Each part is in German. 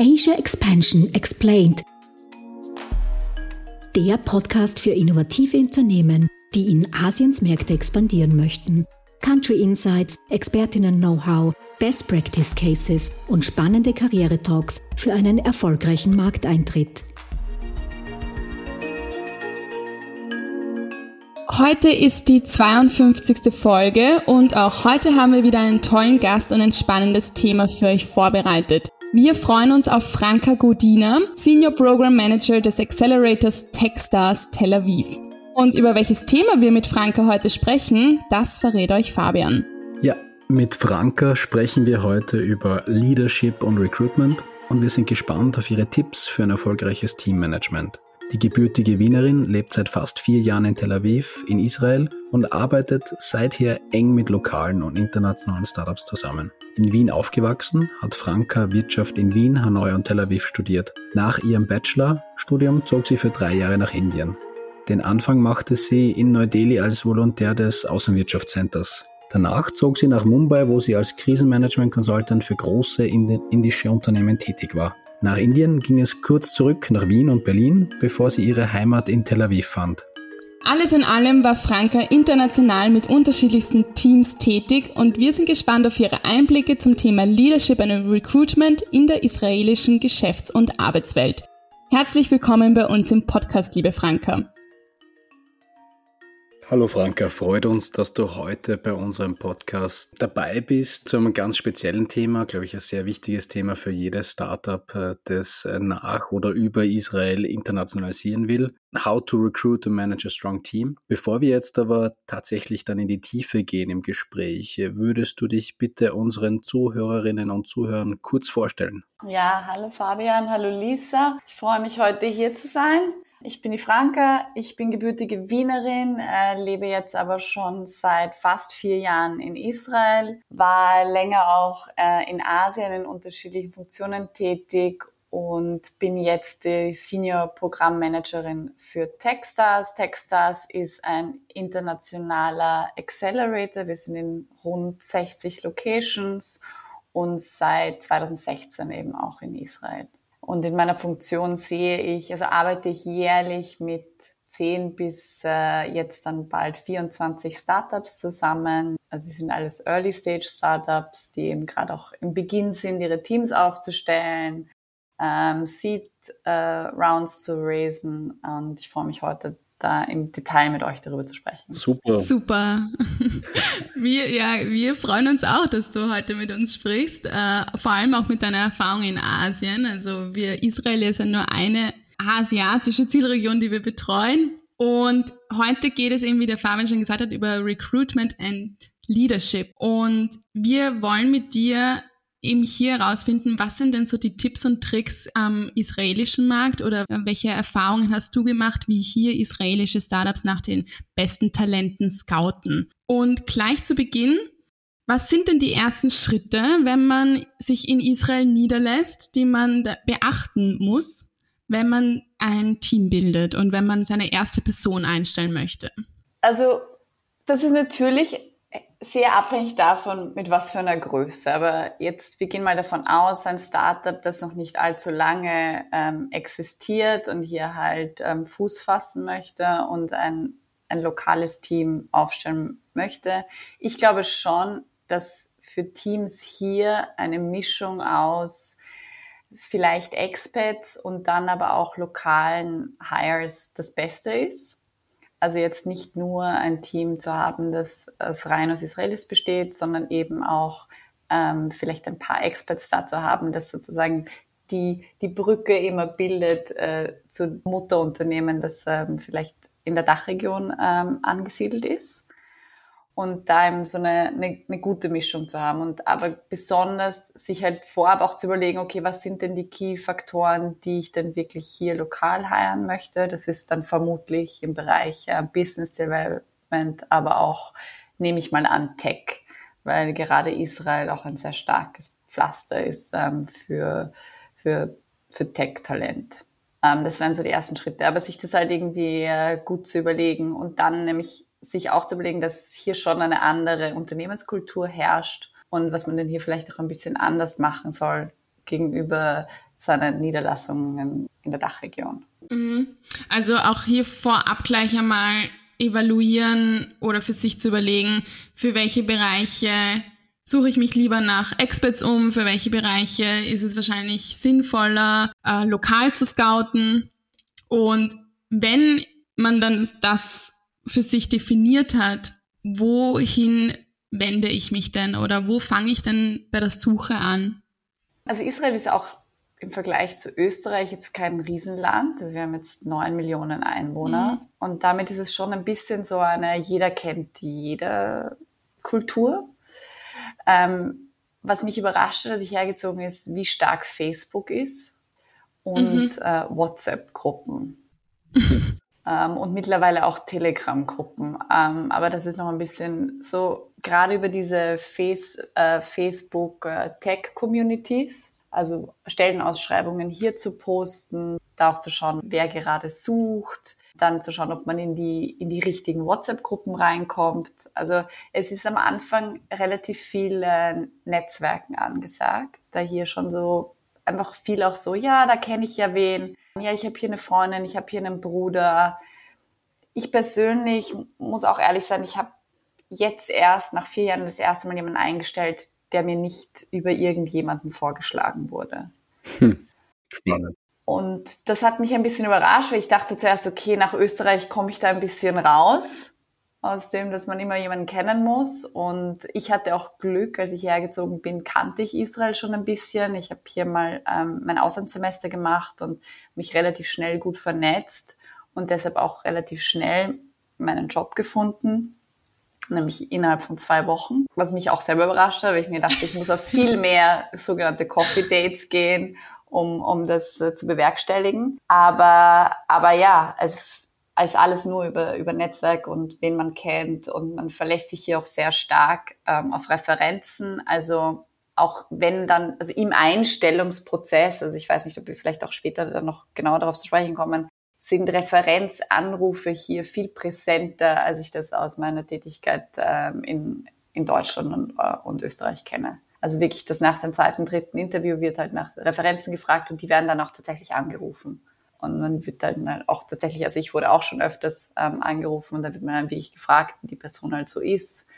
Asia Expansion Explained. Der Podcast für innovative Unternehmen, die in Asiens Märkte expandieren möchten. Country Insights, Expertinnen-Know-how, Best Practice Cases und spannende Karriere-Talks für einen erfolgreichen Markteintritt. Heute ist die 52. Folge und auch heute haben wir wieder einen tollen Gast und ein spannendes Thema für euch vorbereitet. Wir freuen uns auf Franka Godina, Senior Program Manager des Accelerators Techstars Tel Aviv. Und über welches Thema wir mit Franka heute sprechen, das verrät euch Fabian. Ja, mit Franka sprechen wir heute über Leadership und Recruitment und wir sind gespannt auf ihre Tipps für ein erfolgreiches Teammanagement. Die gebürtige Wienerin lebt seit fast vier Jahren in Tel Aviv in Israel und arbeitet seither eng mit lokalen und internationalen Startups zusammen. In Wien aufgewachsen, hat Franka Wirtschaft in Wien, Hanoi und Tel Aviv studiert. Nach ihrem Bachelorstudium zog sie für drei Jahre nach Indien. Den Anfang machte sie in Neu-Delhi als Volontär des Außenwirtschaftscenters. Danach zog sie nach Mumbai, wo sie als Krisenmanagement-Consultant für große indische Unternehmen tätig war. Nach Indien ging es kurz zurück nach Wien und Berlin, bevor sie ihre Heimat in Tel Aviv fand. Alles in allem war Franka international mit unterschiedlichsten Teams tätig und wir sind gespannt auf ihre Einblicke zum Thema Leadership and Recruitment in der israelischen Geschäfts- und Arbeitswelt. Herzlich willkommen bei uns im Podcast, liebe Franka. Hallo Franka, freut uns, dass du heute bei unserem Podcast dabei bist zu einem ganz speziellen Thema, glaube ich, ein sehr wichtiges Thema für jedes Startup, äh, das äh, nach oder über Israel internationalisieren will. How to recruit and manage a strong team. Bevor wir jetzt aber tatsächlich dann in die Tiefe gehen im Gespräch, würdest du dich bitte unseren Zuhörerinnen und Zuhörern kurz vorstellen? Ja, hallo Fabian, hallo Lisa. Ich freue mich heute hier zu sein. Ich bin die Franke, ich bin gebürtige Wienerin, äh, lebe jetzt aber schon seit fast vier Jahren in Israel, war länger auch äh, in Asien in unterschiedlichen Funktionen tätig und bin jetzt die Senior Programmmanagerin für Techstars. Techstars ist ein internationaler Accelerator. Wir sind in rund 60 Locations und seit 2016 eben auch in Israel. Und in meiner Funktion sehe ich, also arbeite ich jährlich mit 10 bis äh, jetzt dann bald 24 Startups zusammen. Also sie sind alles Early Stage Startups, die eben gerade auch im Beginn sind, ihre Teams aufzustellen, ähm, Seed äh, Rounds zu raisen. Und ich freue mich heute da im Detail mit euch darüber zu sprechen. Super. Super. Wir, ja, wir freuen uns auch, dass du heute mit uns sprichst, äh, vor allem auch mit deiner Erfahrung in Asien. Also wir, Israel ist ja nur eine asiatische Zielregion, die wir betreuen. Und heute geht es eben, wie der Fabian schon gesagt hat, über Recruitment and Leadership. Und wir wollen mit dir eben hier herausfinden, was sind denn so die Tipps und Tricks am israelischen Markt oder welche Erfahrungen hast du gemacht, wie hier israelische Startups nach den besten Talenten scouten? Und gleich zu Beginn, was sind denn die ersten Schritte, wenn man sich in Israel niederlässt, die man beachten muss, wenn man ein Team bildet und wenn man seine erste Person einstellen möchte? Also, das ist natürlich sehr abhängig davon, mit was für einer Größe. Aber jetzt, wir gehen mal davon aus, ein Startup, das noch nicht allzu lange ähm, existiert und hier halt ähm, Fuß fassen möchte und ein, ein lokales Team aufstellen möchte. Ich glaube schon, dass für Teams hier eine Mischung aus vielleicht Expats und dann aber auch lokalen Hires das Beste ist. Also jetzt nicht nur ein Team zu haben, das aus rein aus Israelis besteht, sondern eben auch ähm, vielleicht ein paar Experts da zu haben, das sozusagen die, die Brücke immer bildet äh, zu Mutterunternehmen, das ähm, vielleicht in der Dachregion ähm, angesiedelt ist und da eben so eine, eine, eine gute Mischung zu haben und aber besonders sich halt vorab auch zu überlegen, okay, was sind denn die Key-Faktoren, die ich denn wirklich hier lokal heiren möchte? Das ist dann vermutlich im Bereich äh, Business Development, aber auch, nehme ich mal an, Tech, weil gerade Israel auch ein sehr starkes Pflaster ist ähm, für, für, für Tech-Talent. Ähm, das wären so die ersten Schritte, aber sich das halt irgendwie äh, gut zu überlegen und dann nämlich sich auch zu überlegen, dass hier schon eine andere Unternehmenskultur herrscht und was man denn hier vielleicht auch ein bisschen anders machen soll gegenüber seine Niederlassungen in der Dachregion. Mhm. Also auch hier vorab gleich einmal evaluieren oder für sich zu überlegen, für welche Bereiche suche ich mich lieber nach Experts um, für welche Bereiche ist es wahrscheinlich sinnvoller, äh, lokal zu scouten. Und wenn man dann das für sich definiert hat, wohin wende ich mich denn oder wo fange ich denn bei der Suche an? Also Israel ist auch im Vergleich zu Österreich jetzt kein Riesenland. Wir haben jetzt neun Millionen Einwohner mhm. und damit ist es schon ein bisschen so eine, jeder kennt jede Kultur. Ähm, was mich überrascht hat, als ich hergezogen ist, wie stark Facebook ist und mhm. äh, WhatsApp-Gruppen. Ähm, und mittlerweile auch Telegram-Gruppen. Ähm, aber das ist noch ein bisschen so, gerade über diese Face, äh, Facebook-Tech-Communities, äh, also Stellenausschreibungen hier zu posten, da auch zu schauen, wer gerade sucht, dann zu schauen, ob man in die, in die richtigen WhatsApp-Gruppen reinkommt. Also es ist am Anfang relativ viel äh, Netzwerken angesagt, da hier schon so einfach viel auch so, ja, da kenne ich ja wen, ja, ich habe hier eine Freundin, ich habe hier einen Bruder. Ich persönlich muss auch ehrlich sein, ich habe jetzt erst nach vier Jahren das erste Mal jemanden eingestellt, der mir nicht über irgendjemanden vorgeschlagen wurde. Hm. Spannend. Und das hat mich ein bisschen überrascht, weil ich dachte zuerst, okay, nach Österreich komme ich da ein bisschen raus aus dem, dass man immer jemanden kennen muss. Und ich hatte auch Glück, als ich hergezogen bin, kannte ich Israel schon ein bisschen. Ich habe hier mal ähm, mein Auslandssemester gemacht und mich relativ schnell gut vernetzt und deshalb auch relativ schnell meinen Job gefunden nämlich innerhalb von zwei Wochen, was mich auch selber überrascht hat, weil ich mir dachte, ich muss auf viel mehr sogenannte Coffee Dates gehen, um, um das äh, zu bewerkstelligen. Aber, aber ja, es als alles nur über, über Netzwerk und wen man kennt und man verlässt sich hier auch sehr stark ähm, auf Referenzen. Also auch wenn dann, also im Einstellungsprozess, also ich weiß nicht, ob wir vielleicht auch später dann noch genauer darauf zu sprechen kommen, sind Referenzanrufe hier viel präsenter, als ich das aus meiner Tätigkeit ähm, in, in Deutschland und, äh, und Österreich kenne. Also wirklich, dass nach dem zweiten, dritten Interview wird halt nach Referenzen gefragt und die werden dann auch tatsächlich angerufen. Und man wird dann halt auch tatsächlich, also ich wurde auch schon öfters ähm, angerufen und da wird man dann wirklich gefragt, wie die Person halt so ist.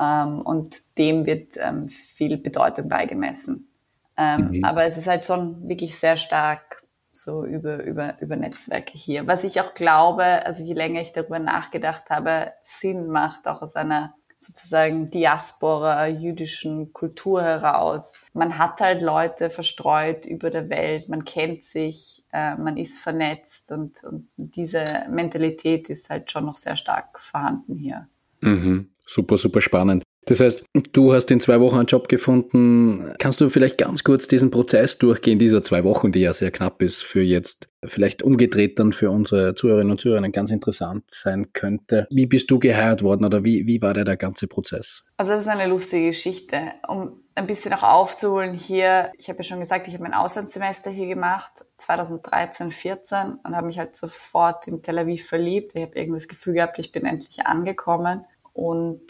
Ähm, und dem wird ähm, viel Bedeutung beigemessen. Ähm, mhm. Aber es ist halt schon wirklich sehr stark so über, über, über Netzwerke hier. Was ich auch glaube, also je länger ich darüber nachgedacht habe, Sinn macht, auch aus einer sozusagen Diaspora jüdischen Kultur heraus. Man hat halt Leute verstreut über der Welt, man kennt sich, äh, man ist vernetzt und, und diese Mentalität ist halt schon noch sehr stark vorhanden hier. Mhm. Super, super spannend. Das heißt, du hast in zwei Wochen einen Job gefunden. Kannst du vielleicht ganz kurz diesen Prozess durchgehen, dieser zwei Wochen, die ja sehr knapp ist, für jetzt vielleicht umgedreht dann für unsere Zuhörerinnen und Zuhörer ganz interessant sein könnte. Wie bist du geheiert worden oder wie, wie war der, der ganze Prozess? Also das ist eine lustige Geschichte. Um ein bisschen auch aufzuholen hier, ich habe ja schon gesagt, ich habe mein Auslandssemester hier gemacht, 2013, 14 und habe mich halt sofort in Tel Aviv verliebt. Ich habe irgendwie das Gefühl gehabt, ich bin endlich angekommen und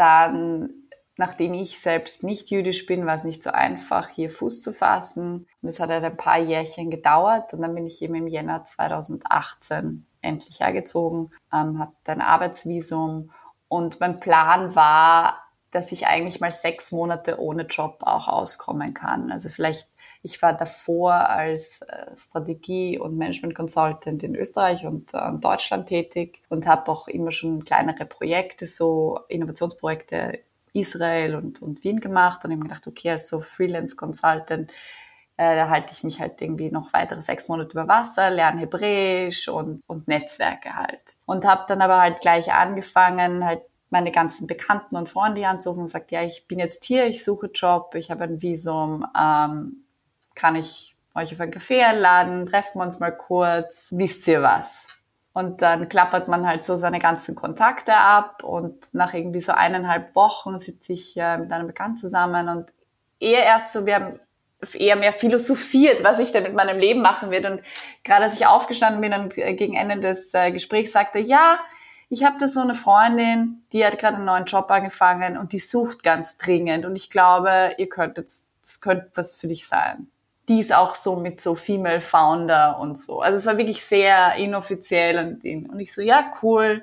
dann, nachdem ich selbst nicht jüdisch bin, war es nicht so einfach, hier Fuß zu fassen. Und es hat halt ein paar Jährchen gedauert und dann bin ich eben im Jänner 2018 endlich hergezogen, ähm, hatte ein Arbeitsvisum und mein Plan war, dass ich eigentlich mal sechs Monate ohne Job auch auskommen kann. Also vielleicht, ich war davor als äh, Strategie- und Management-Consultant in Österreich und äh, Deutschland tätig und habe auch immer schon kleinere Projekte, so Innovationsprojekte Israel und, und Wien gemacht und habe mir gedacht, okay, als so Freelance-Consultant äh, da halte ich mich halt irgendwie noch weitere sechs Monate über Wasser, lerne Hebräisch und, und Netzwerke halt. Und habe dann aber halt gleich angefangen, halt meine ganzen Bekannten und Freunde anzurufen und sagt, ja, ich bin jetzt hier, ich suche Job, ich habe ein Visum, ähm, kann ich euch auf einen Kaffee einladen, treffen wir uns mal kurz, wisst ihr was? Und dann klappert man halt so seine ganzen Kontakte ab und nach irgendwie so eineinhalb Wochen sitze ich äh, mit einem Bekannten zusammen und eher erst so, wir haben eher mehr philosophiert, was ich denn mit meinem Leben machen wird. Und gerade als ich aufgestanden bin und gegen Ende des äh, Gesprächs sagte, ja, ich habe da so eine Freundin, die hat gerade einen neuen Job angefangen und die sucht ganz dringend und ich glaube, ihr könnt jetzt, das könnte was für dich sein. Die ist auch so mit so Female Founder und so. Also es war wirklich sehr inoffiziell und, und ich so, ja, cool,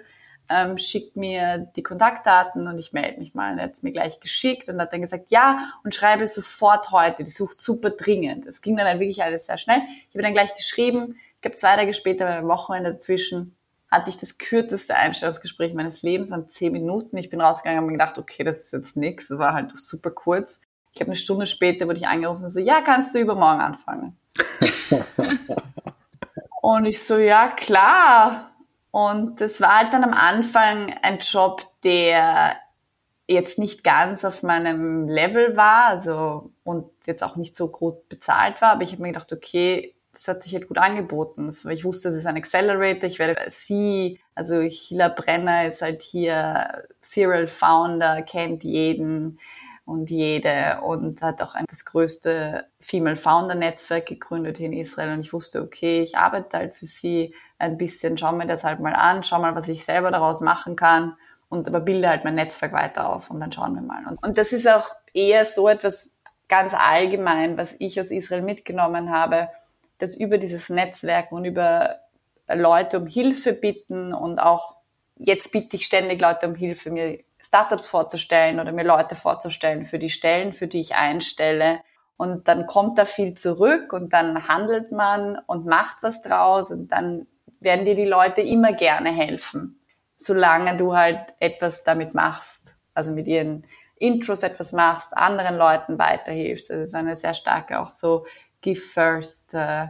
ähm, schickt mir die Kontaktdaten und ich melde mich mal. Und er hat es mir gleich geschickt und hat dann gesagt, ja, und schreibe sofort heute, die sucht super dringend. Es ging dann halt wirklich alles sehr schnell. Ich habe dann gleich geschrieben, ich glaube zwei Tage später, bei einem Wochenende dazwischen, hatte ich das kürzeste Einstellungsgespräch meines Lebens, waren zehn Minuten. Ich bin rausgegangen und habe mir gedacht, okay, das ist jetzt nix. Das war halt super kurz. Ich habe eine Stunde später wurde ich angerufen und so, ja, kannst du übermorgen anfangen? und ich so, ja, klar. Und das war halt dann am Anfang ein Job, der jetzt nicht ganz auf meinem Level war, also und jetzt auch nicht so gut bezahlt war, aber ich habe mir gedacht, okay, das hat sich halt gut angeboten. Ich wusste, es ist ein Accelerator, ich werde sie, also Hila Brenner ist halt hier Serial Founder, kennt jeden und jede. Und hat auch das größte Female Founder Netzwerk gegründet in Israel. Und ich wusste, okay, ich arbeite halt für sie ein bisschen, schau mir das halt mal an, schau mal, was ich selber daraus machen kann. Und aber bilde halt mein Netzwerk weiter auf und dann schauen wir mal. Und, und das ist auch eher so etwas ganz allgemein, was ich aus Israel mitgenommen habe, dass über dieses Netzwerk und über Leute um Hilfe bitten und auch jetzt bitte ich ständig Leute um Hilfe, mir Startups vorzustellen oder mir Leute vorzustellen für die Stellen, für die ich einstelle. Und dann kommt da viel zurück und dann handelt man und macht was draus und dann werden dir die Leute immer gerne helfen, solange du halt etwas damit machst, also mit ihren Intros etwas machst, anderen Leuten weiterhilfst. Das ist eine sehr starke auch so Give First äh,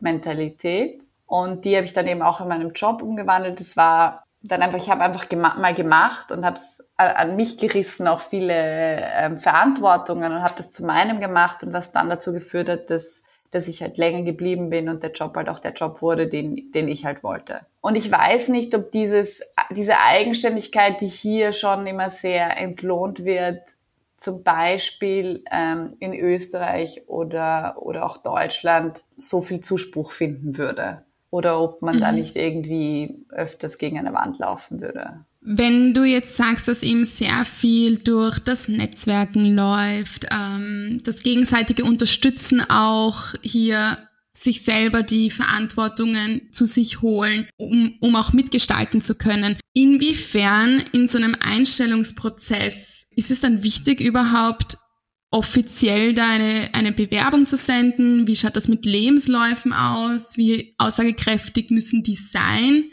Mentalität. Und die habe ich dann eben auch in meinem Job umgewandelt. Das war dann einfach, ich habe einfach gema mal gemacht und habe es an mich gerissen, auch viele ähm, Verantwortungen und habe das zu meinem gemacht und was dann dazu geführt hat, dass, dass ich halt länger geblieben bin und der Job halt auch der Job wurde, den, den ich halt wollte. Und ich weiß nicht, ob dieses, diese Eigenständigkeit, die hier schon immer sehr entlohnt wird, zum Beispiel ähm, in Österreich oder, oder auch Deutschland so viel Zuspruch finden würde oder ob man mhm. da nicht irgendwie öfters gegen eine Wand laufen würde. Wenn du jetzt sagst, dass eben sehr viel durch das Netzwerken läuft, ähm, das gegenseitige Unterstützen auch hier sich selber die Verantwortungen zu sich holen, um, um auch mitgestalten zu können. Inwiefern in so einem Einstellungsprozess ist es dann wichtig, überhaupt offiziell da eine, eine Bewerbung zu senden? Wie schaut das mit Lebensläufen aus? Wie aussagekräftig müssen die sein?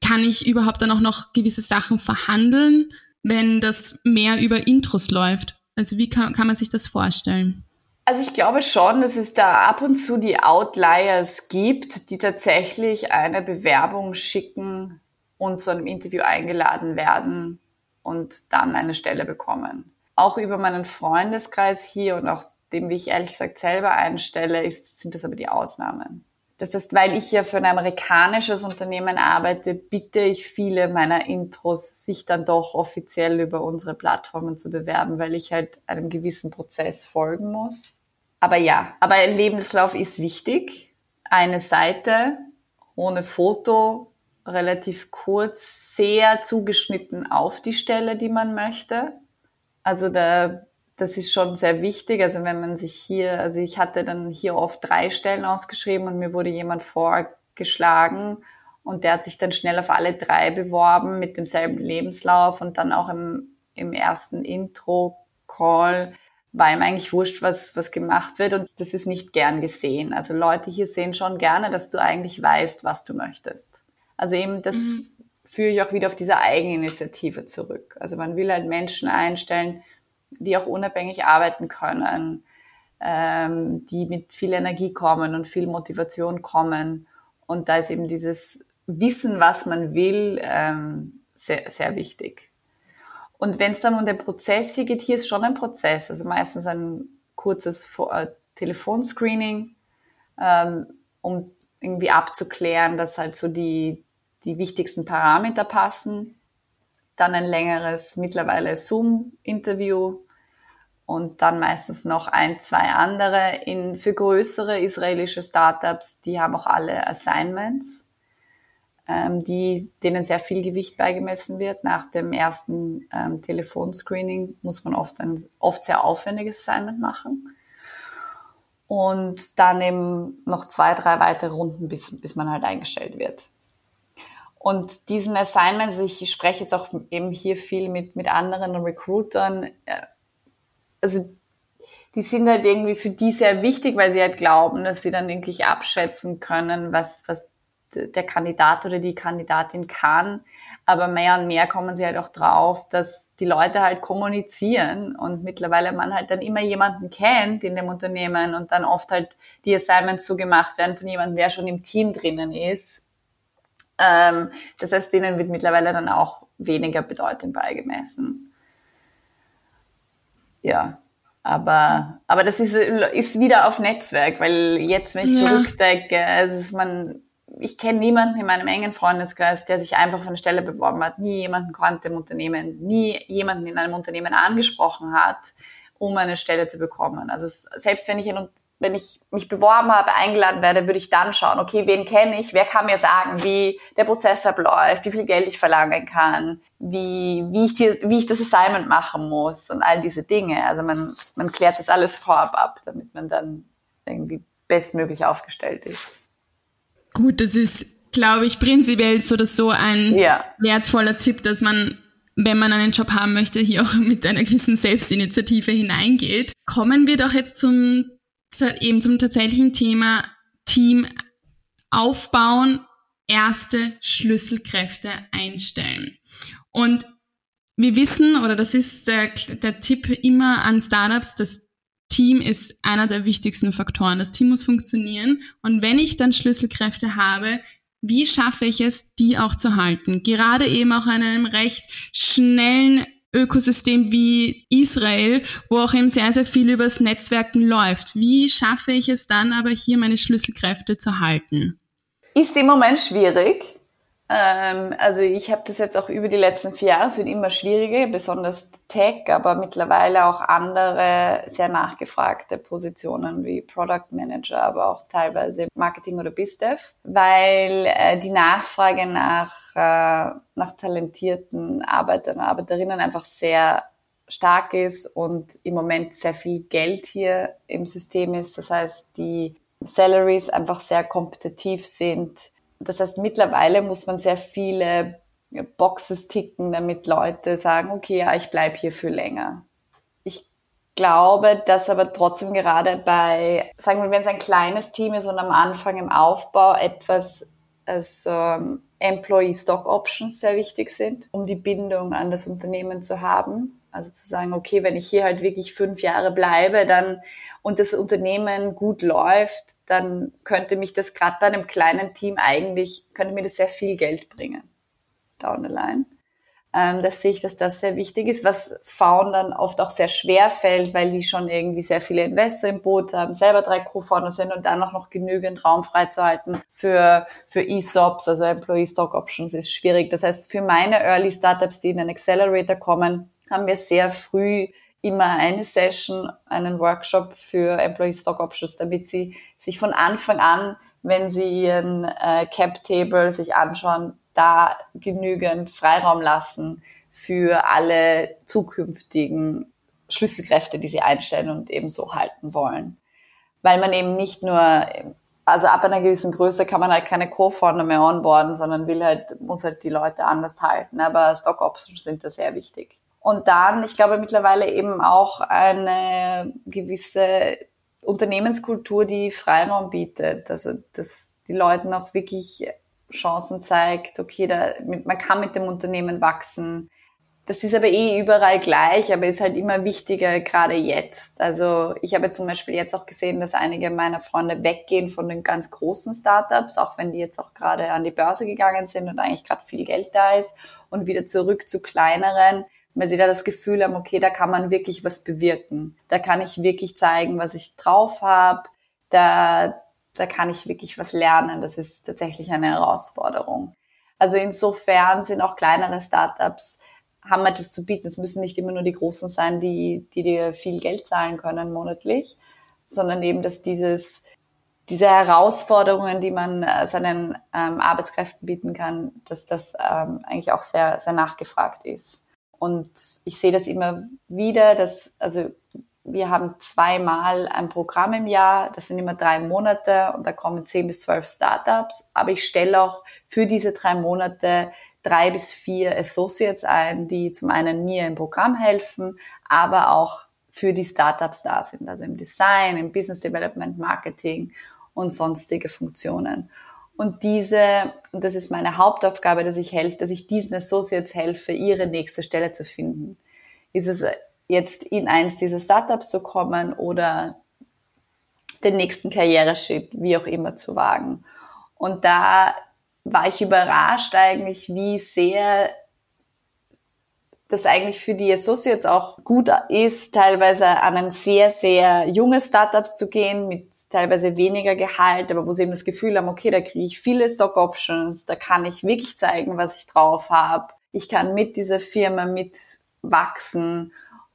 Kann ich überhaupt dann auch noch gewisse Sachen verhandeln, wenn das mehr über Intros läuft? Also wie kann, kann man sich das vorstellen? Also ich glaube schon, dass es da ab und zu die Outliers gibt, die tatsächlich eine Bewerbung schicken und zu einem Interview eingeladen werden und dann eine Stelle bekommen auch über meinen Freundeskreis hier und auch dem, wie ich ehrlich gesagt selber einstelle, ist, sind das aber die Ausnahmen. Das heißt, weil ich ja für ein amerikanisches Unternehmen arbeite, bitte ich viele meiner Intros, sich dann doch offiziell über unsere Plattformen zu bewerben, weil ich halt einem gewissen Prozess folgen muss. Aber ja, aber Lebenslauf ist wichtig. Eine Seite ohne Foto, relativ kurz, sehr zugeschnitten auf die Stelle, die man möchte. Also da, das ist schon sehr wichtig. Also wenn man sich hier, also ich hatte dann hier oft drei Stellen ausgeschrieben und mir wurde jemand vorgeschlagen und der hat sich dann schnell auf alle drei beworben mit demselben Lebenslauf und dann auch im, im ersten Intro-Call war ihm eigentlich wurscht, was, was gemacht wird und das ist nicht gern gesehen. Also Leute hier sehen schon gerne, dass du eigentlich weißt, was du möchtest. Also eben das mhm führe ich auch wieder auf diese Eigeninitiative zurück. Also man will halt Menschen einstellen, die auch unabhängig arbeiten können, ähm, die mit viel Energie kommen und viel Motivation kommen. Und da ist eben dieses Wissen, was man will, ähm, sehr, sehr wichtig. Und wenn es dann um den Prozess hier geht, hier ist schon ein Prozess, also meistens ein kurzes äh, Telefonscreening, ähm, um irgendwie abzuklären, dass halt so die, die wichtigsten Parameter passen. Dann ein längeres, mittlerweile Zoom-Interview und dann meistens noch ein, zwei andere. In, für größere israelische Startups, die haben auch alle Assignments, ähm, die, denen sehr viel Gewicht beigemessen wird. Nach dem ersten ähm, Telefonscreening muss man oft ein oft sehr aufwendiges Assignment machen. und dann eben noch zwei, drei weitere Runden, bis, bis man halt eingestellt wird. Und diesen Assignments, ich spreche jetzt auch eben hier viel mit, mit anderen Recruitern, äh, also die sind halt irgendwie für die sehr wichtig, weil sie halt glauben, dass sie dann irgendwie abschätzen können, was, was der Kandidat oder die Kandidatin kann. Aber mehr und mehr kommen sie halt auch drauf, dass die Leute halt kommunizieren und mittlerweile man halt dann immer jemanden kennt in dem Unternehmen und dann oft halt die Assignments so gemacht werden von jemandem, der schon im Team drinnen ist. Ähm, das heißt, denen wird mittlerweile dann auch weniger Bedeutung beigemessen. Ja, aber, aber das ist, ist wieder auf Netzwerk, weil jetzt, wenn ich ja. zurückdenke, also ist man, ich kenne niemanden in meinem engen Freundeskreis, der sich einfach auf eine Stelle beworben hat, nie jemanden konnte im Unternehmen, nie jemanden in einem Unternehmen angesprochen hat, um eine Stelle zu bekommen. Also selbst wenn ich, in, wenn ich mich beworben habe, eingeladen werde, würde ich dann schauen, okay, wen kenne ich, wer kann mir sagen, wie der Prozess abläuft, wie viel Geld ich verlangen kann, wie, wie, ich, die, wie ich das Assignment machen muss und all diese Dinge. Also man, man klärt das alles vorab ab, damit man dann irgendwie bestmöglich aufgestellt ist. Gut, das ist, glaube ich, prinzipiell so oder so ein ja. wertvoller Tipp, dass man, wenn man einen Job haben möchte, hier auch mit einer gewissen Selbstinitiative hineingeht. Kommen wir doch jetzt zum, eben zum tatsächlichen Thema Team aufbauen, erste Schlüsselkräfte einstellen. Und wir wissen, oder das ist der, der Tipp immer an Startups, dass Team ist einer der wichtigsten Faktoren. Das Team muss funktionieren. Und wenn ich dann Schlüsselkräfte habe, wie schaffe ich es, die auch zu halten? Gerade eben auch in einem recht schnellen Ökosystem wie Israel, wo auch eben sehr, sehr viel übers Netzwerken läuft. Wie schaffe ich es dann aber hier meine Schlüsselkräfte zu halten? Ist im Moment schwierig. Ähm, also ich habe das jetzt auch über die letzten vier Jahre, es wird immer schwieriger, besonders Tech, aber mittlerweile auch andere sehr nachgefragte Positionen wie Product Manager, aber auch teilweise Marketing oder BizDev, weil äh, die Nachfrage nach, äh, nach talentierten Arbeitern, Arbeiterinnen einfach sehr stark ist und im Moment sehr viel Geld hier im System ist. Das heißt, die Salaries einfach sehr kompetitiv sind das heißt, mittlerweile muss man sehr viele Boxes ticken, damit Leute sagen, okay, ja, ich bleibe hier für länger. Ich glaube, dass aber trotzdem gerade bei, sagen wir, wenn es ein kleines Team ist und am Anfang im Aufbau etwas als ähm, Employee Stock Options sehr wichtig sind, um die Bindung an das Unternehmen zu haben. Also zu sagen, okay, wenn ich hier halt wirklich fünf Jahre bleibe, dann und das Unternehmen gut läuft, dann könnte mich das gerade bei einem kleinen Team eigentlich, könnte mir das sehr viel Geld bringen. Down the line. Ähm, das sehe ich, dass das sehr wichtig ist, was Foundern oft auch sehr schwer fällt, weil die schon irgendwie sehr viele Investor im Boot haben, selber drei Co-Founder sind und dann auch noch genügend Raum freizuhalten für, für ESOPs, also Employee Stock Options ist schwierig. Das heißt, für meine Early Startups, die in den Accelerator kommen, haben wir sehr früh immer eine Session, einen Workshop für Employee Stock Options, damit sie sich von Anfang an, wenn sie ihren äh, Cap Table sich anschauen, da genügend Freiraum lassen für alle zukünftigen Schlüsselkräfte, die sie einstellen und eben so halten wollen. Weil man eben nicht nur, also ab einer gewissen Größe kann man halt keine Co-Founder mehr onboarden, sondern will halt, muss halt die Leute anders halten. Aber Stock Options sind da sehr wichtig. Und dann, ich glaube mittlerweile eben auch eine gewisse Unternehmenskultur, die Freiraum bietet. Also, dass die Leuten auch wirklich Chancen zeigt, okay, da, man kann mit dem Unternehmen wachsen. Das ist aber eh überall gleich, aber ist halt immer wichtiger, gerade jetzt. Also ich habe zum Beispiel jetzt auch gesehen, dass einige meiner Freunde weggehen von den ganz großen Startups, auch wenn die jetzt auch gerade an die Börse gegangen sind und eigentlich gerade viel Geld da ist und wieder zurück zu kleineren, weil sie da das Gefühl haben, okay, da kann man wirklich was bewirken. Da kann ich wirklich zeigen, was ich drauf habe. Da, da kann ich wirklich was lernen. Das ist tatsächlich eine Herausforderung. Also insofern sind auch kleinere Startups haben etwas zu bieten. Es müssen nicht immer nur die Großen sein, die, die dir viel Geld zahlen können monatlich, sondern eben, dass dieses, diese Herausforderungen, die man äh, seinen ähm, Arbeitskräften bieten kann, dass das ähm, eigentlich auch sehr, sehr nachgefragt ist. Und ich sehe das immer wieder, dass, also wir haben zweimal ein Programm im Jahr, das sind immer drei Monate und da kommen zehn bis zwölf Startups. Aber ich stelle auch für diese drei Monate drei bis vier Associates ein, die zum einen mir im Programm helfen, aber auch für die Startups da sind, also im Design, im Business Development, Marketing und sonstige Funktionen. Und diese, und das ist meine Hauptaufgabe, dass ich helfe, dass ich diesen Associates helfe, ihre nächste Stelle zu finden. Ist es jetzt in eins dieser Startups zu kommen oder den nächsten Karriereschritt, wie auch immer, zu wagen. Und da war ich überrascht eigentlich, wie sehr das eigentlich für die Associates auch gut ist, teilweise an ein sehr, sehr junges Startups zu gehen, mit teilweise weniger Gehalt, aber wo sie eben das Gefühl haben, okay, da kriege ich viele Stock Options, da kann ich wirklich zeigen, was ich drauf habe. Ich kann mit dieser Firma mitwachsen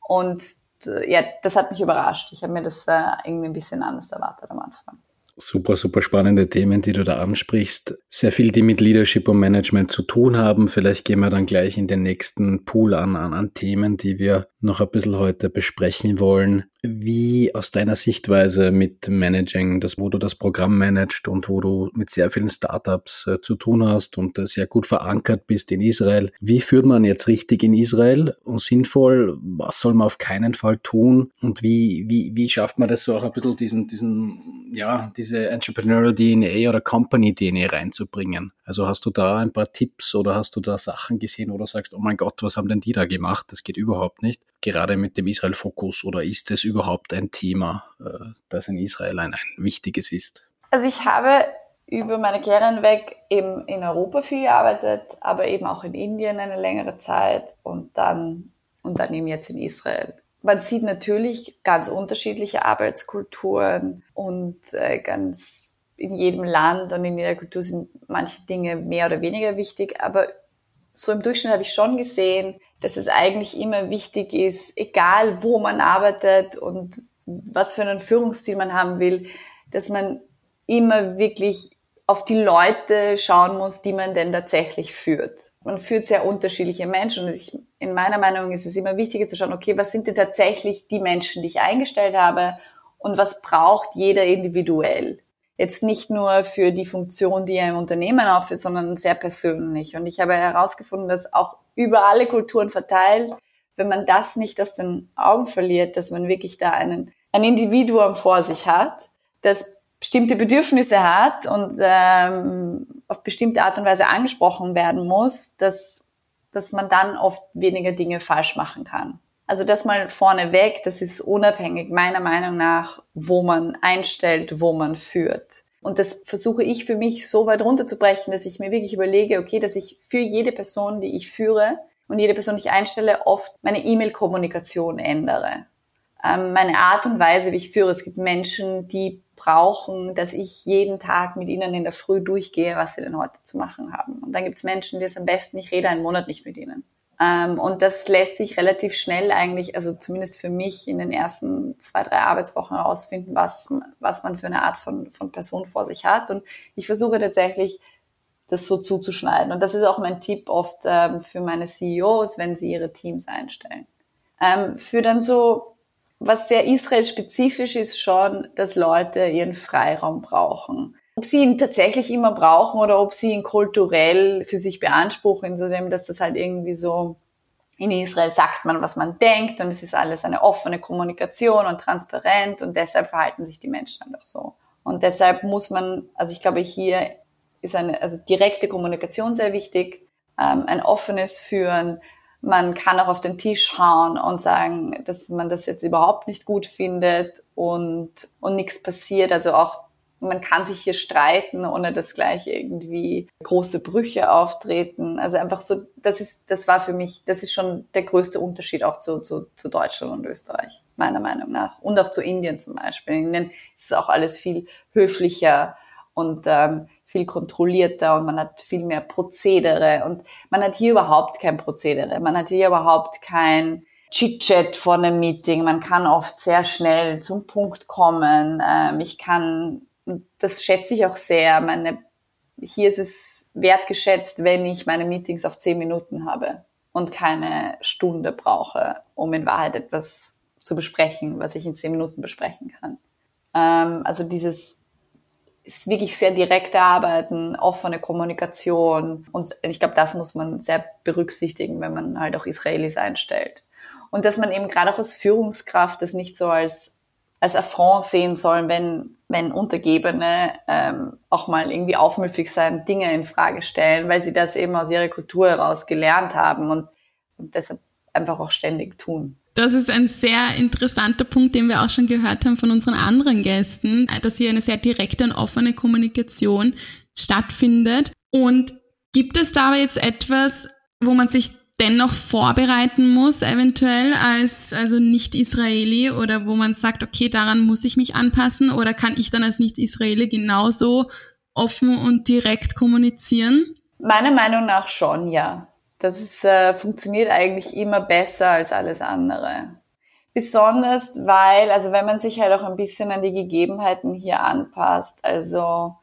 und äh, ja, das hat mich überrascht. Ich habe mir das äh, irgendwie ein bisschen anders erwartet am Anfang. Super, super spannende Themen, die du da ansprichst. Sehr viel, die mit Leadership und Management zu tun haben. Vielleicht gehen wir dann gleich in den nächsten Pool an, an, an Themen, die wir noch ein bisschen heute besprechen wollen. Wie aus deiner Sichtweise mit Managing, das, wo du das Programm managst und wo du mit sehr vielen Startups äh, zu tun hast und äh, sehr gut verankert bist in Israel. Wie führt man jetzt richtig in Israel und sinnvoll? Was soll man auf keinen Fall tun? Und wie, wie, wie schafft man das so auch ein bisschen diesen, diesen, ja, diese Entrepreneurial DNA oder Company DNA reinzubringen? Also hast du da ein paar Tipps oder hast du da Sachen gesehen, du sagst, oh mein Gott, was haben denn die da gemacht? Das geht überhaupt nicht gerade mit dem Israel-Fokus oder ist es überhaupt ein Thema, äh, das in Israel ein, ein wichtiges ist? Also ich habe über meine Karriere hinweg eben in Europa viel gearbeitet, aber eben auch in Indien eine längere Zeit und dann, und dann eben jetzt in Israel. Man sieht natürlich ganz unterschiedliche Arbeitskulturen und äh, ganz in jedem Land und in jeder Kultur sind manche Dinge mehr oder weniger wichtig, aber so im Durchschnitt habe ich schon gesehen, dass es eigentlich immer wichtig ist, egal wo man arbeitet und was für einen Führungsstil man haben will, dass man immer wirklich auf die Leute schauen muss, die man denn tatsächlich führt. Man führt sehr unterschiedliche Menschen und ich, in meiner Meinung ist es immer wichtiger zu schauen, okay, was sind denn tatsächlich die Menschen, die ich eingestellt habe und was braucht jeder individuell? Jetzt nicht nur für die Funktion, die er im Unternehmen aufführt, sondern sehr persönlich. Und ich habe herausgefunden, dass auch über alle Kulturen verteilt, wenn man das nicht aus den Augen verliert, dass man wirklich da einen, ein Individuum vor sich hat, das bestimmte Bedürfnisse hat und ähm, auf bestimmte Art und Weise angesprochen werden muss, dass, dass man dann oft weniger Dinge falsch machen kann. Also das mal vorneweg, das ist unabhängig meiner Meinung nach, wo man einstellt, wo man führt. Und das versuche ich für mich so weit runterzubrechen, dass ich mir wirklich überlege, okay, dass ich für jede Person, die ich führe und jede Person, die ich einstelle, oft meine E-Mail-Kommunikation ändere. Ähm, meine Art und Weise, wie ich führe. Es gibt Menschen, die brauchen, dass ich jeden Tag mit ihnen in der Früh durchgehe, was sie denn heute zu machen haben. Und dann gibt es Menschen, die es am besten, ich rede einen Monat nicht mit ihnen. Ähm, und das lässt sich relativ schnell eigentlich, also zumindest für mich in den ersten zwei, drei Arbeitswochen herausfinden, was, was man für eine Art von, von Person vor sich hat. Und ich versuche tatsächlich, das so zuzuschneiden. Und das ist auch mein Tipp oft ähm, für meine CEOs, wenn sie ihre Teams einstellen. Ähm, für dann so, was sehr Israel-spezifisch ist schon, dass Leute ihren Freiraum brauchen ob sie ihn tatsächlich immer brauchen oder ob sie ihn kulturell für sich beanspruchen, indem dass das halt irgendwie so in Israel sagt man, was man denkt und es ist alles eine offene Kommunikation und transparent und deshalb verhalten sich die Menschen einfach so. Und deshalb muss man, also ich glaube, hier ist eine, also direkte Kommunikation sehr wichtig, ähm, ein offenes Führen. Man kann auch auf den Tisch hauen und sagen, dass man das jetzt überhaupt nicht gut findet und, und nichts passiert. Also auch man kann sich hier streiten, ohne dass gleich irgendwie große Brüche auftreten. Also einfach so, das ist, das war für mich, das ist schon der größte Unterschied auch zu, zu, zu Deutschland und Österreich, meiner Meinung nach. Und auch zu Indien zum Beispiel. In Indien ist auch alles viel höflicher und ähm, viel kontrollierter und man hat viel mehr Prozedere und man hat hier überhaupt kein Prozedere. Man hat hier überhaupt kein Chit-Chat vor einem Meeting. Man kann oft sehr schnell zum Punkt kommen. Ähm, ich kann und das schätze ich auch sehr. Meine, hier ist es wertgeschätzt, wenn ich meine Meetings auf zehn Minuten habe und keine Stunde brauche, um in Wahrheit etwas zu besprechen, was ich in zehn Minuten besprechen kann. Ähm, also dieses ist wirklich sehr direkte Arbeiten, offene Kommunikation. Und ich glaube, das muss man sehr berücksichtigen, wenn man halt auch Israelis einstellt. Und dass man eben gerade auch als Führungskraft das nicht so als, als Affront sehen soll, wenn, wenn Untergebene ähm, auch mal irgendwie aufmüpfig sein, Dinge in Frage stellen, weil sie das eben aus ihrer Kultur heraus gelernt haben und, und deshalb einfach auch ständig tun. Das ist ein sehr interessanter Punkt, den wir auch schon gehört haben von unseren anderen Gästen, dass hier eine sehr direkte und offene Kommunikation stattfindet. Und gibt es da aber jetzt etwas, wo man sich dennoch vorbereiten muss, eventuell als also Nicht-Israeli oder wo man sagt, okay, daran muss ich mich anpassen oder kann ich dann als Nicht-Israeli genauso offen und direkt kommunizieren? Meiner Meinung nach schon, ja. Das ist, äh, funktioniert eigentlich immer besser als alles andere. Besonders weil, also wenn man sich halt auch ein bisschen an die Gegebenheiten hier anpasst, also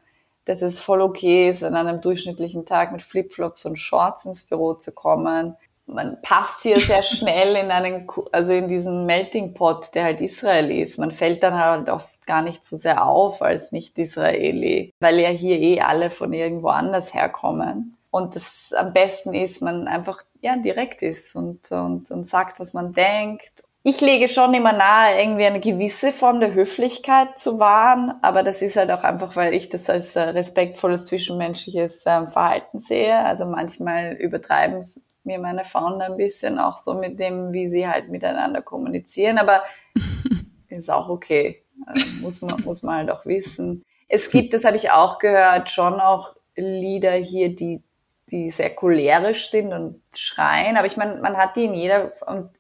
dass es voll okay ist, an einem durchschnittlichen Tag mit Flipflops und Shorts ins Büro zu kommen. Man passt hier sehr schnell in einen, also in diesen Melting Pot, der halt Israel ist. Man fällt dann halt oft gar nicht so sehr auf als Nicht-Israeli, weil ja hier eh alle von irgendwo anders herkommen. Und das am besten ist, man einfach ja, direkt ist und, und, und sagt, was man denkt. Ich lege schon immer nahe, irgendwie eine gewisse Form der Höflichkeit zu wahren, aber das ist halt auch einfach, weil ich das als äh, respektvolles zwischenmenschliches äh, Verhalten sehe. Also manchmal übertreiben es mir meine Frauen ein bisschen auch so mit dem, wie sie halt miteinander kommunizieren, aber ist auch okay. Also muss man, muss man halt auch wissen. Es gibt, das habe ich auch gehört, schon auch Lieder hier, die die sehr cholerisch sind und schreien. Aber ich meine, man hat die in jeder, und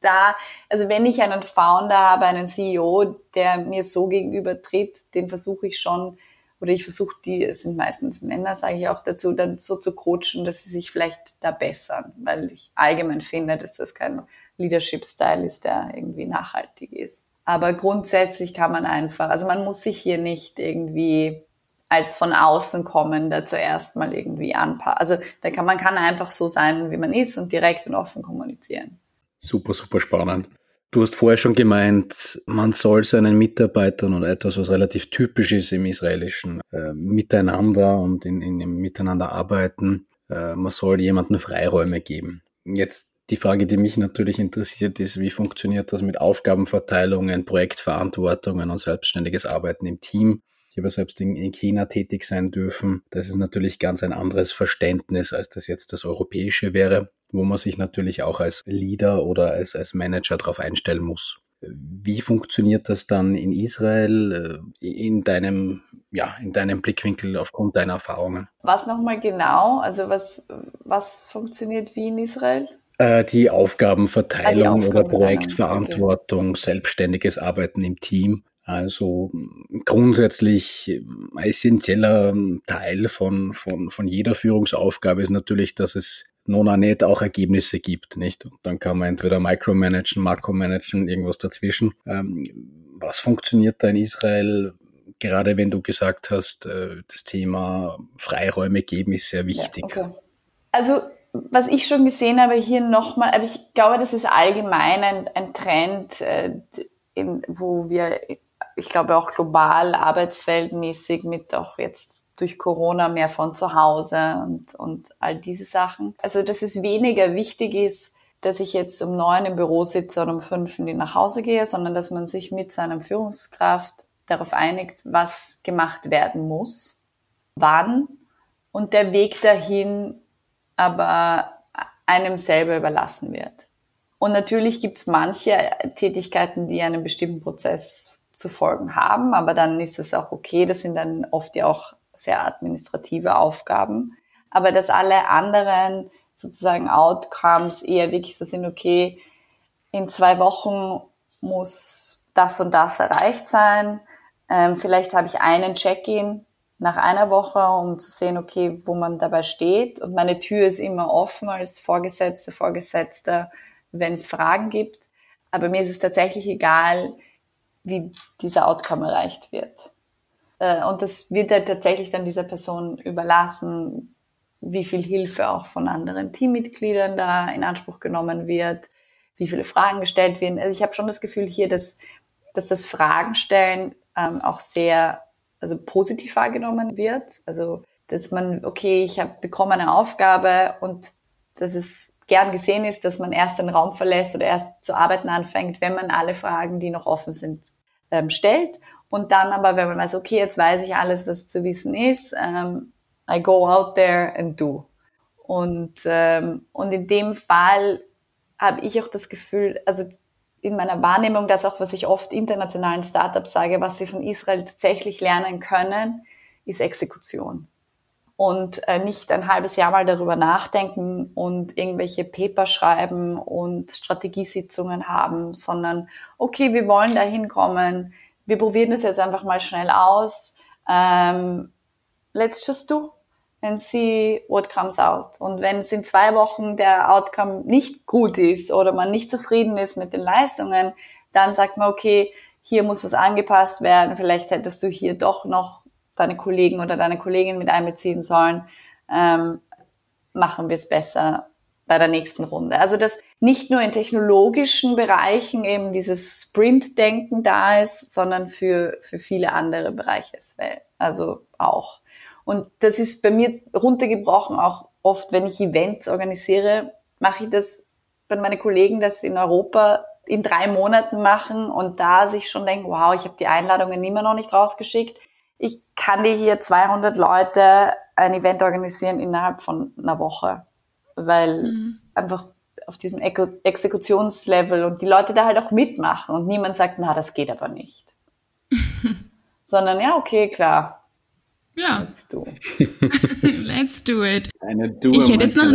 da, also wenn ich einen Founder habe, einen CEO, der mir so gegenüber tritt, den versuche ich schon, oder ich versuche die, es sind meistens Männer, sage ich auch dazu, dann so zu coachen, dass sie sich vielleicht da bessern, weil ich allgemein finde, dass das kein Leadership-Style ist, der irgendwie nachhaltig ist. Aber grundsätzlich kann man einfach, also man muss sich hier nicht irgendwie als von außen kommender zuerst mal irgendwie anpassen. Also da kann man kann einfach so sein, wie man ist und direkt und offen kommunizieren. Super, super spannend. Du hast vorher schon gemeint, man soll seinen Mitarbeitern und etwas, was relativ typisch ist im israelischen äh, Miteinander und in, in, im Miteinander arbeiten, äh, man soll jemanden Freiräume geben. Jetzt die Frage, die mich natürlich interessiert, ist, wie funktioniert das mit Aufgabenverteilungen, Projektverantwortungen und selbstständiges Arbeiten im Team? Ich habe selbst in, in China tätig sein dürfen. Das ist natürlich ganz ein anderes Verständnis, als das jetzt das europäische wäre, wo man sich natürlich auch als Leader oder als, als Manager darauf einstellen muss. Wie funktioniert das dann in Israel äh, in deinem, ja, in deinem Blickwinkel aufgrund deiner Erfahrungen? Was nochmal genau? Also was, was funktioniert wie in Israel? Äh, die Aufgabenverteilung ah, die oder Projektverantwortung, okay. selbstständiges Arbeiten im Team. Also grundsätzlich essentieller Teil von, von, von jeder Führungsaufgabe ist natürlich, dass es nona nicht auch Ergebnisse gibt, nicht? Und dann kann man entweder micromanagen, makromanagen, irgendwas dazwischen. Ähm, was funktioniert da in Israel? Gerade wenn du gesagt hast, äh, das Thema Freiräume geben ist sehr wichtig. Ja, okay. Also was ich schon gesehen habe hier nochmal, aber ich glaube, das ist allgemein ein, ein Trend, äh, in, wo wir ich glaube auch global arbeitsweltmäßig mit auch jetzt durch Corona mehr von zu Hause und, und all diese Sachen. Also, dass es weniger wichtig ist, dass ich jetzt um neun im Büro sitze und um fünf nach Hause gehe, sondern dass man sich mit seinem Führungskraft darauf einigt, was gemacht werden muss, wann und der Weg dahin aber einem selber überlassen wird. Und natürlich gibt es manche Tätigkeiten, die einen bestimmten Prozess zu folgen haben, aber dann ist es auch okay. Das sind dann oft ja auch sehr administrative Aufgaben. Aber dass alle anderen sozusagen Outcomes eher wirklich so sind, okay, in zwei Wochen muss das und das erreicht sein. Ähm, vielleicht habe ich einen Check-in nach einer Woche, um zu sehen, okay, wo man dabei steht. Und meine Tür ist immer offen als Vorgesetzte, Vorgesetzter, wenn es Fragen gibt. Aber mir ist es tatsächlich egal, wie dieser Outcome erreicht wird. Äh, und das wird ja tatsächlich dann dieser Person überlassen, wie viel Hilfe auch von anderen Teammitgliedern da in Anspruch genommen wird, wie viele Fragen gestellt werden. Also ich habe schon das Gefühl hier, dass, dass das Fragenstellen ähm, auch sehr also positiv wahrgenommen wird. Also dass man, okay, ich habe bekommen eine Aufgabe und dass es gern gesehen ist, dass man erst den Raum verlässt oder erst zu arbeiten anfängt, wenn man alle Fragen, die noch offen sind, ähm, stellt. Und dann aber, wenn man weiß, okay, jetzt weiß ich alles, was zu wissen ist, ähm, I go out there and do. Und, ähm, und in dem Fall habe ich auch das Gefühl, also in meiner Wahrnehmung, dass auch, was ich oft internationalen Startups sage, was sie von Israel tatsächlich lernen können, ist Exekution. Und äh, nicht ein halbes Jahr mal darüber nachdenken und irgendwelche Paper schreiben und Strategiesitzungen haben, sondern okay, wir wollen da hinkommen, wir probieren das jetzt einfach mal schnell aus. Ähm, let's just do and see what comes out. Und wenn es in zwei Wochen der Outcome nicht gut ist oder man nicht zufrieden ist mit den Leistungen, dann sagt man, okay, hier muss was angepasst werden, vielleicht hättest du hier doch noch deine Kollegen oder deine Kollegin mit einbeziehen sollen, ähm, machen wir es besser bei der nächsten Runde. Also dass nicht nur in technologischen Bereichen eben dieses Sprint-Denken da ist, sondern für, für viele andere Bereiche also auch. Und das ist bei mir runtergebrochen auch oft, wenn ich Events organisiere, mache ich das, wenn meine Kollegen das in Europa in drei Monaten machen und da sich schon denken, wow, ich habe die Einladungen immer noch nicht rausgeschickt. Ich kann dir hier 200 Leute ein Event organisieren innerhalb von einer Woche, weil mhm. einfach auf diesem Exekutionslevel und die Leute da halt auch mitmachen und niemand sagt, na, das geht aber nicht. Sondern ja, okay, klar, ja. Let's do it. Let's do it. Eine Duo ich hätte jetzt noch,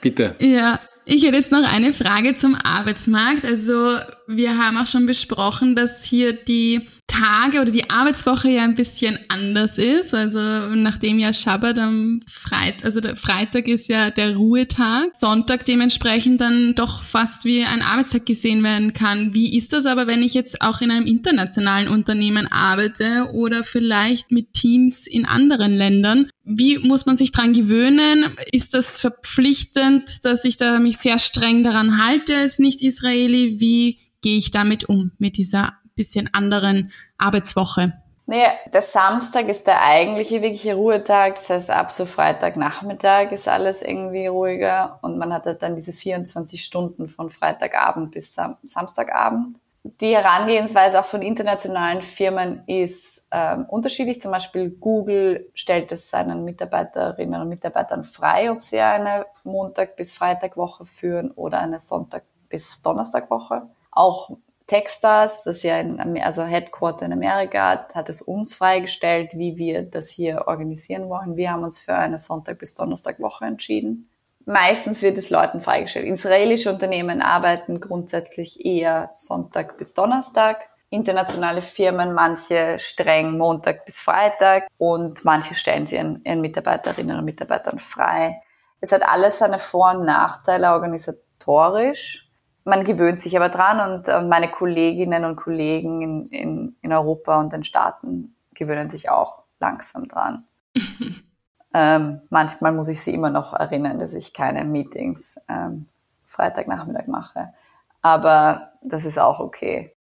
Bitte. Ja, ich hätte jetzt noch eine Frage zum Arbeitsmarkt. Also wir haben auch schon besprochen, dass hier die Tage oder die Arbeitswoche ja ein bisschen anders ist. Also nachdem ja Schabbat am Freitag, also der Freitag ist ja der Ruhetag, Sonntag dementsprechend dann doch fast wie ein Arbeitstag gesehen werden kann. Wie ist das aber, wenn ich jetzt auch in einem internationalen Unternehmen arbeite oder vielleicht mit Teams in anderen Ländern? Wie muss man sich dran gewöhnen? Ist das verpflichtend, dass ich da mich sehr streng daran halte als Nicht-Israeli? Wie gehe ich damit um, mit dieser bisschen anderen Arbeitswoche? Naja, der Samstag ist der eigentliche wirkliche Ruhetag. Das heißt, ab so Freitagnachmittag ist alles irgendwie ruhiger und man hat halt dann diese 24 Stunden von Freitagabend bis Sam Samstagabend. Die Herangehensweise auch von internationalen Firmen ist ähm, unterschiedlich. Zum Beispiel Google stellt es seinen Mitarbeiterinnen und Mitarbeitern frei, ob sie eine Montag- bis Freitagwoche führen oder eine Sonntag- bis Donnerstagwoche. Auch Techstars, das ja in, also Headquarter in Amerika hat, hat es uns freigestellt, wie wir das hier organisieren wollen. Wir haben uns für eine Sonntag- bis Donnerstagwoche entschieden. Meistens wird es Leuten freigestellt. Israelische Unternehmen arbeiten grundsätzlich eher Sonntag bis Donnerstag. Internationale Firmen, manche streng Montag bis Freitag und manche stellen sie ihren, ihren Mitarbeiterinnen und Mitarbeitern frei. Es hat alles seine Vor- und Nachteile organisatorisch man gewöhnt sich aber dran und äh, meine Kolleginnen und Kollegen in, in, in Europa und den Staaten gewöhnen sich auch langsam dran. ähm, manchmal muss ich sie immer noch erinnern, dass ich keine Meetings ähm, Freitagnachmittag mache. Aber das ist auch okay.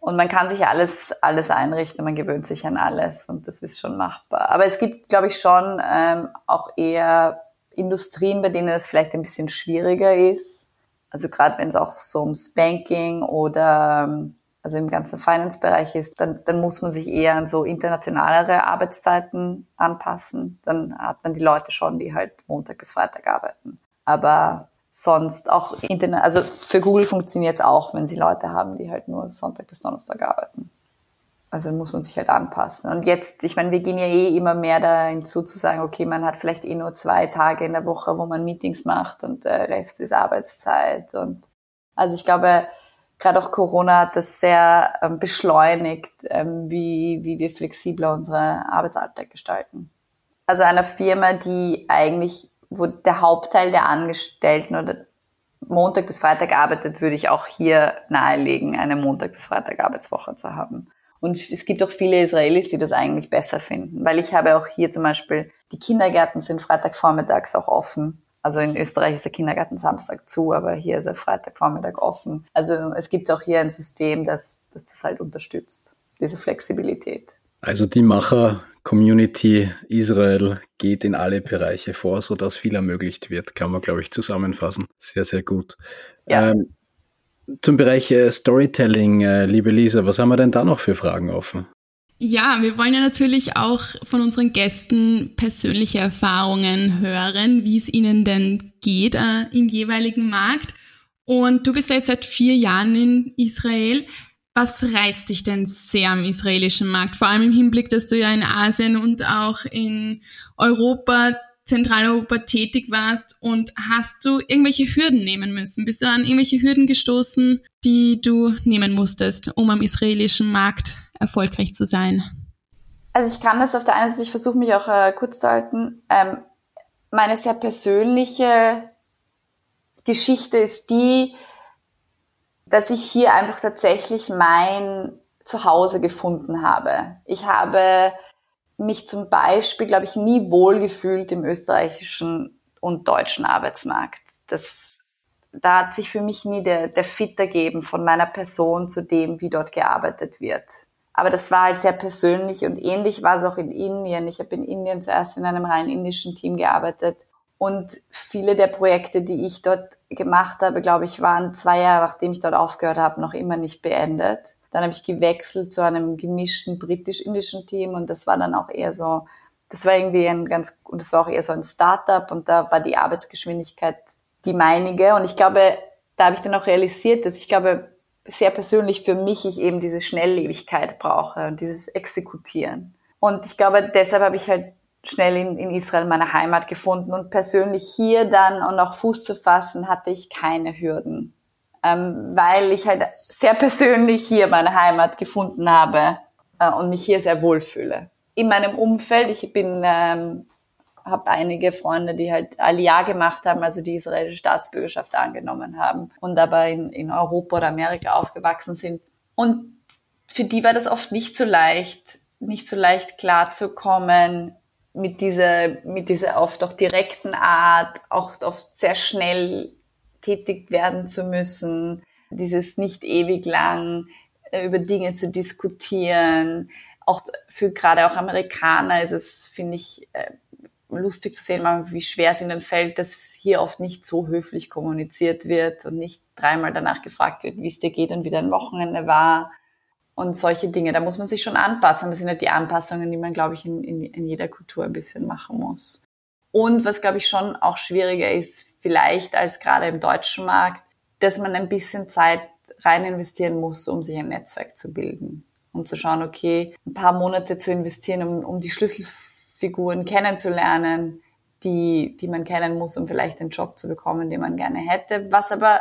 Und man kann sich alles, alles einrichten, man gewöhnt sich an alles und das ist schon machbar. Aber es gibt, glaube ich, schon ähm, auch eher Industrien, bei denen es vielleicht ein bisschen schwieriger ist, also gerade wenn es auch so ums Banking oder ähm, also im ganzen Finance-Bereich ist, dann, dann muss man sich eher an so internationalere Arbeitszeiten anpassen. Dann hat man die Leute schon, die halt Montag bis Freitag arbeiten. Aber sonst auch also für Google funktioniert es auch, wenn sie Leute haben, die halt nur Sonntag bis Donnerstag arbeiten. Also muss man sich halt anpassen. Und jetzt, ich meine, wir gehen ja eh immer mehr da hinzu zu sagen, okay, man hat vielleicht eh nur zwei Tage in der Woche, wo man Meetings macht und der Rest ist Arbeitszeit. Und also ich glaube, gerade auch Corona hat das sehr ähm, beschleunigt, ähm, wie, wie wir flexibler unsere Arbeitsalltag gestalten. Also einer Firma, die eigentlich, wo der Hauptteil der Angestellten oder Montag bis Freitag arbeitet, würde ich auch hier nahelegen, eine Montag bis Freitag Arbeitswoche zu haben. Und es gibt auch viele Israelis, die das eigentlich besser finden, weil ich habe auch hier zum Beispiel, die Kindergärten sind Freitagvormittags auch offen. Also in Österreich ist der Kindergarten Samstag zu, aber hier ist er Freitagvormittag offen. Also es gibt auch hier ein System, das, das das halt unterstützt, diese Flexibilität. Also die Macher-Community Israel geht in alle Bereiche vor, sodass viel ermöglicht wird, kann man, glaube ich, zusammenfassen. Sehr, sehr gut. Ja. Ähm, zum Bereich äh, Storytelling, äh, liebe Lisa, was haben wir denn da noch für Fragen offen? Ja, wir wollen ja natürlich auch von unseren Gästen persönliche Erfahrungen hören, wie es ihnen denn geht äh, im jeweiligen Markt. Und du bist jetzt seit vier Jahren in Israel. Was reizt dich denn sehr am israelischen Markt? Vor allem im Hinblick, dass du ja in Asien und auch in Europa Zentraleuropa tätig warst und hast du irgendwelche Hürden nehmen müssen? Bist du an irgendwelche Hürden gestoßen, die du nehmen musstest, um am israelischen Markt erfolgreich zu sein? Also ich kann das auf der einen Seite, ich versuche mich auch äh, kurz zu halten. Ähm, meine sehr persönliche Geschichte ist die, dass ich hier einfach tatsächlich mein Zuhause gefunden habe. Ich habe mich zum Beispiel, glaube ich, nie wohlgefühlt im österreichischen und deutschen Arbeitsmarkt. Das, da hat sich für mich nie der, der Fit ergeben von meiner Person zu dem, wie dort gearbeitet wird. Aber das war halt sehr persönlich und ähnlich war es auch in Indien. Ich habe in Indien zuerst in einem rein indischen Team gearbeitet. Und viele der Projekte, die ich dort gemacht habe, glaube ich, waren zwei Jahre, nachdem ich dort aufgehört habe, noch immer nicht beendet. Dann habe ich gewechselt zu einem gemischten britisch-indischen Team und das war dann auch eher so, das war irgendwie ein ganz, und das war auch eher so ein Startup und da war die Arbeitsgeschwindigkeit die meinige. Und ich glaube, da habe ich dann auch realisiert, dass ich glaube, sehr persönlich für mich ich eben diese Schnelllebigkeit brauche und dieses Exekutieren. Und ich glaube, deshalb habe ich halt schnell in, in Israel meine Heimat gefunden. Und persönlich hier dann und auch Fuß zu fassen, hatte ich keine Hürden ähm, weil ich halt sehr persönlich hier meine Heimat gefunden habe äh, und mich hier sehr wohlfühle. In meinem Umfeld, ich bin, ähm, habe einige Freunde, die halt Aliyah gemacht haben, also die israelische Staatsbürgerschaft angenommen haben und aber in, in Europa oder Amerika aufgewachsen sind. Und für die war das oft nicht so leicht, nicht so leicht klarzukommen mit dieser, mit dieser oft auch direkten Art, auch oft sehr schnell tätig werden zu müssen, dieses nicht ewig lang äh, über Dinge zu diskutieren. Auch für gerade auch Amerikaner ist es, finde ich, äh, lustig zu sehen, wie schwer es ihnen fällt, dass hier oft nicht so höflich kommuniziert wird und nicht dreimal danach gefragt wird, wie es dir geht und wie dein Wochenende war und solche Dinge. Da muss man sich schon anpassen. Das sind halt die Anpassungen, die man, glaube ich, in, in, in jeder Kultur ein bisschen machen muss. Und was, glaube ich, schon auch schwieriger ist, vielleicht als gerade im deutschen Markt, dass man ein bisschen Zeit rein investieren muss, um sich ein Netzwerk zu bilden. Um zu schauen, okay, ein paar Monate zu investieren, um, um die Schlüsselfiguren kennenzulernen, die, die man kennen muss, um vielleicht den Job zu bekommen, den man gerne hätte. Was aber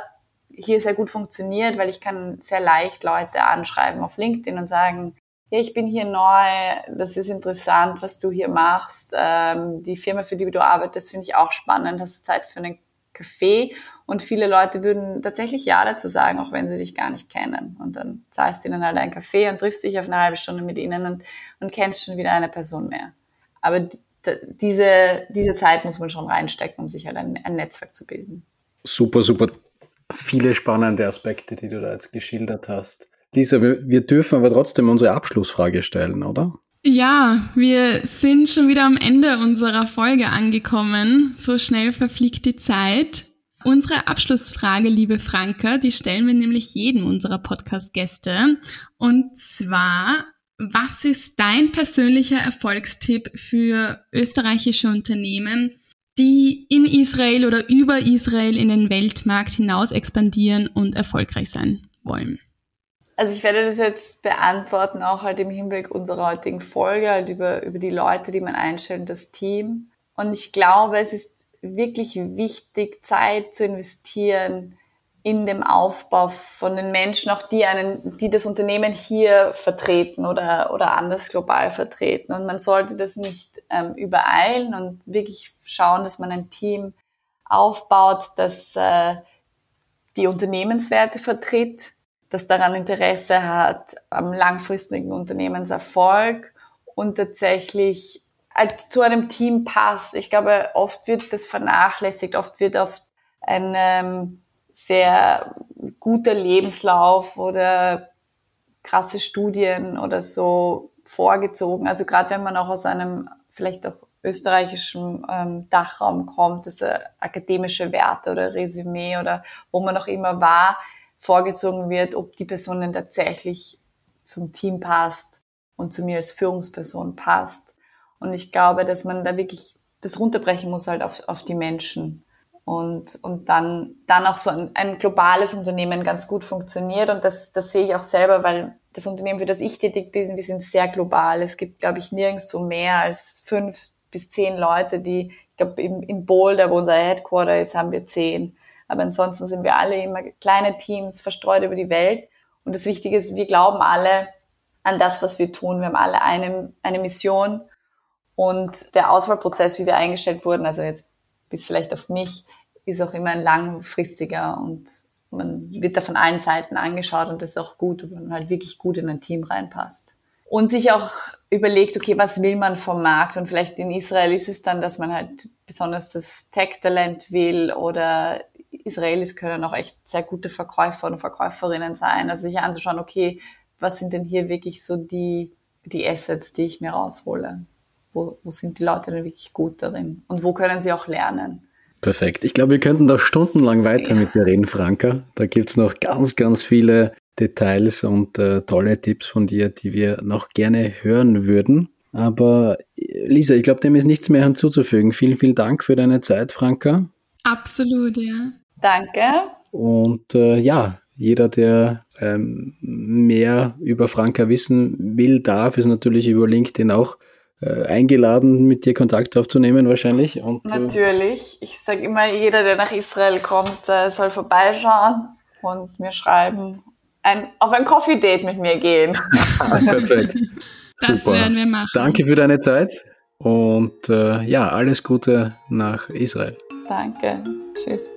hier sehr gut funktioniert, weil ich kann sehr leicht Leute anschreiben auf LinkedIn und sagen, ja, ich bin hier neu, das ist interessant, was du hier machst. Ähm, die Firma, für die du arbeitest, finde ich auch spannend. Hast du Zeit für einen Kaffee? Und viele Leute würden tatsächlich Ja dazu sagen, auch wenn sie dich gar nicht kennen. Und dann zahlst du ihnen halt einen Kaffee und triffst dich auf eine halbe Stunde mit ihnen und, und kennst schon wieder eine Person mehr. Aber diese, diese Zeit muss man schon reinstecken, um sich halt ein, ein Netzwerk zu bilden. Super, super. Viele spannende Aspekte, die du da jetzt geschildert hast. Lisa, wir, wir dürfen aber trotzdem unsere Abschlussfrage stellen, oder? Ja, wir sind schon wieder am Ende unserer Folge angekommen. So schnell verfliegt die Zeit. Unsere Abschlussfrage, liebe Franke, die stellen wir nämlich jedem unserer Podcast-Gäste. Und zwar, was ist dein persönlicher Erfolgstipp für österreichische Unternehmen, die in Israel oder über Israel in den Weltmarkt hinaus expandieren und erfolgreich sein wollen? Also ich werde das jetzt beantworten, auch halt im Hinblick unserer heutigen Folge, halt über, über die Leute, die man einstellt, das Team. Und ich glaube, es ist wirklich wichtig, Zeit zu investieren in dem Aufbau von den Menschen, auch die einen, die das Unternehmen hier vertreten oder, oder anders global vertreten. Und man sollte das nicht ähm, übereilen und wirklich schauen, dass man ein Team aufbaut, das äh, die Unternehmenswerte vertritt, das daran Interesse hat am langfristigen Unternehmenserfolg und tatsächlich halt zu einem Team passt. Ich glaube, oft wird das vernachlässigt, oft wird auf ein ähm, sehr guter Lebenslauf oder krasse Studien oder so vorgezogen. Also gerade wenn man auch aus einem vielleicht auch österreichischen ähm, Dachraum kommt, dass er akademische Werte oder Resümee oder wo man noch immer war, vorgezogen wird, ob die Person denn tatsächlich zum Team passt und zu mir als Führungsperson passt. Und ich glaube, dass man da wirklich das runterbrechen muss halt auf, auf die Menschen. Und, und dann, dann auch so ein, ein globales Unternehmen ganz gut funktioniert. Und das, das sehe ich auch selber, weil das Unternehmen, für das ich tätig bin, wir sind sehr global. Es gibt, glaube ich, nirgends so mehr als fünf bis zehn Leute, die, ich glaube, in, in Boulder, wo unser Headquarter ist, haben wir zehn. Aber ansonsten sind wir alle immer kleine Teams, verstreut über die Welt. Und das Wichtige ist, wir glauben alle an das, was wir tun. Wir haben alle eine, eine Mission und der Auswahlprozess, wie wir eingestellt wurden, also jetzt bis vielleicht auf mich, ist auch immer ein langfristiger und man wird da von allen Seiten angeschaut und das ist auch gut, wenn man halt wirklich gut in ein Team reinpasst. Und sich auch überlegt, okay, was will man vom Markt? Und vielleicht in Israel ist es dann, dass man halt besonders das Tech-Talent will oder Israelis können auch echt sehr gute Verkäufer und Verkäuferinnen sein. Also sich anzuschauen, okay, was sind denn hier wirklich so die, die Assets, die ich mir raushole? wo, wo sind die Leute denn wirklich gut darin und wo können sie auch lernen. Perfekt. Ich glaube, wir könnten da stundenlang weiter ja. mit dir reden, Franka. Da gibt es noch ganz, ganz viele Details und äh, tolle Tipps von dir, die wir noch gerne hören würden. Aber Lisa, ich glaube, dem ist nichts mehr hinzuzufügen. Vielen, vielen Dank für deine Zeit, Franka. Absolut, ja. Danke. Und äh, ja, jeder, der ähm, mehr über Franka wissen will, darf, ist natürlich über LinkedIn auch äh, eingeladen, mit dir Kontakt aufzunehmen wahrscheinlich. Und, äh, Natürlich. Ich sage immer, jeder, der nach Israel kommt, äh, soll vorbeischauen und mir schreiben, ein, auf ein Coffee-Date mit mir gehen. Perfekt. Das Super. werden wir machen. Danke für deine Zeit und äh, ja, alles Gute nach Israel. Danke. Tschüss.